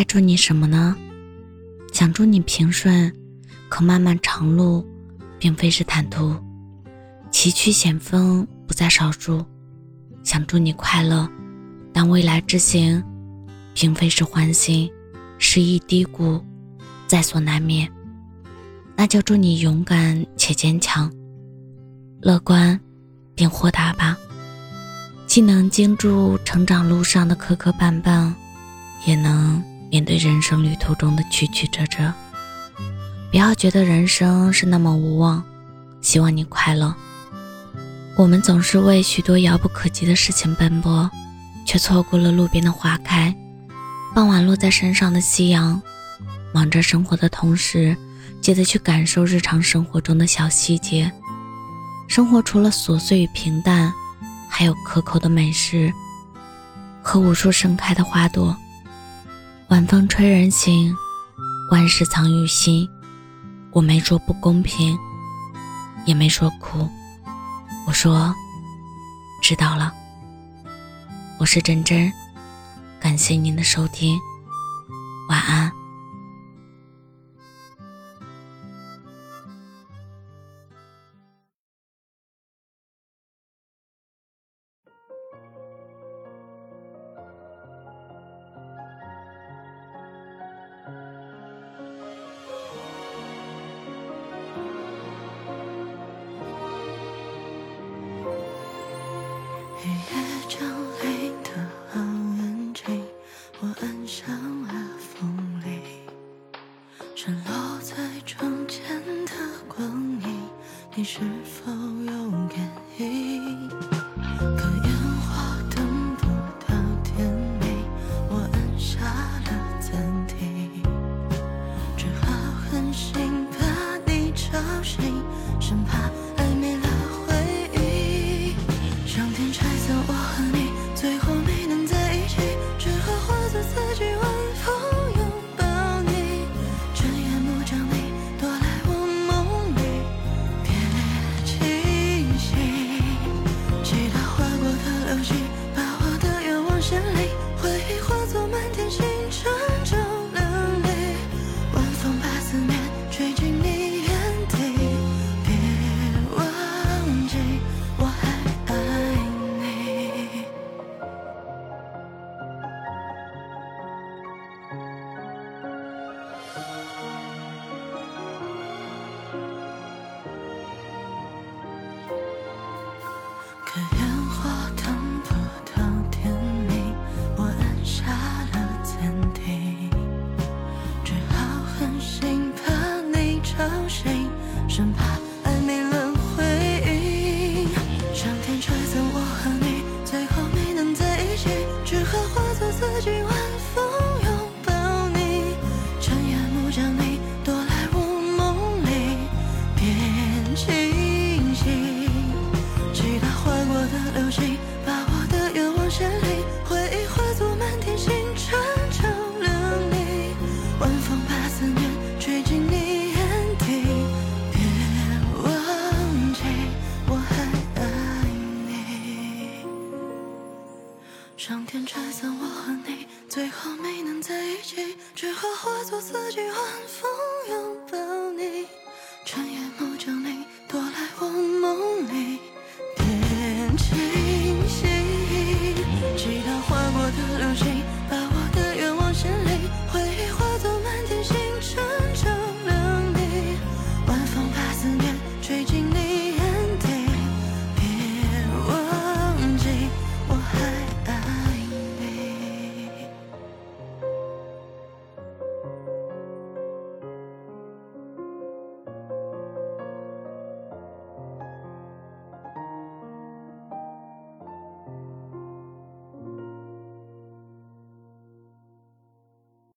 该祝你什么呢？想祝你平顺，可漫漫长路并非是坦途，崎岖险峰不在少数。想祝你快乐，但未来之行并非是欢欣，失意低谷在所难免。那就祝你勇敢且坚强，乐观并豁达吧。既能经住成长路上的磕磕绊绊，也能面对人生旅途中的曲曲折折。不要觉得人生是那么无望，希望你快乐。我们总是为许多遥不可及的事情奔波，却错过了路边的花开，傍晚落在身上的夕阳。忙着生活的同时，记得去感受日常生活中的小细节。生活除了琐碎与平淡。还有可口的美食和无数盛开的花朵。晚风吹人醒，万事藏于心。我没说不公平，也没说哭，我说知道了。我是真真，感谢您的收听，晚安。黑夜降临的很安静我按响了风铃闪落在窗前的光影你是否有感应？可沿生怕上天拆散我和你最后没能在一起只好化作四季晚风拥抱你。趁夜幕降临多来我梦里。别清醒祈祷划过的流星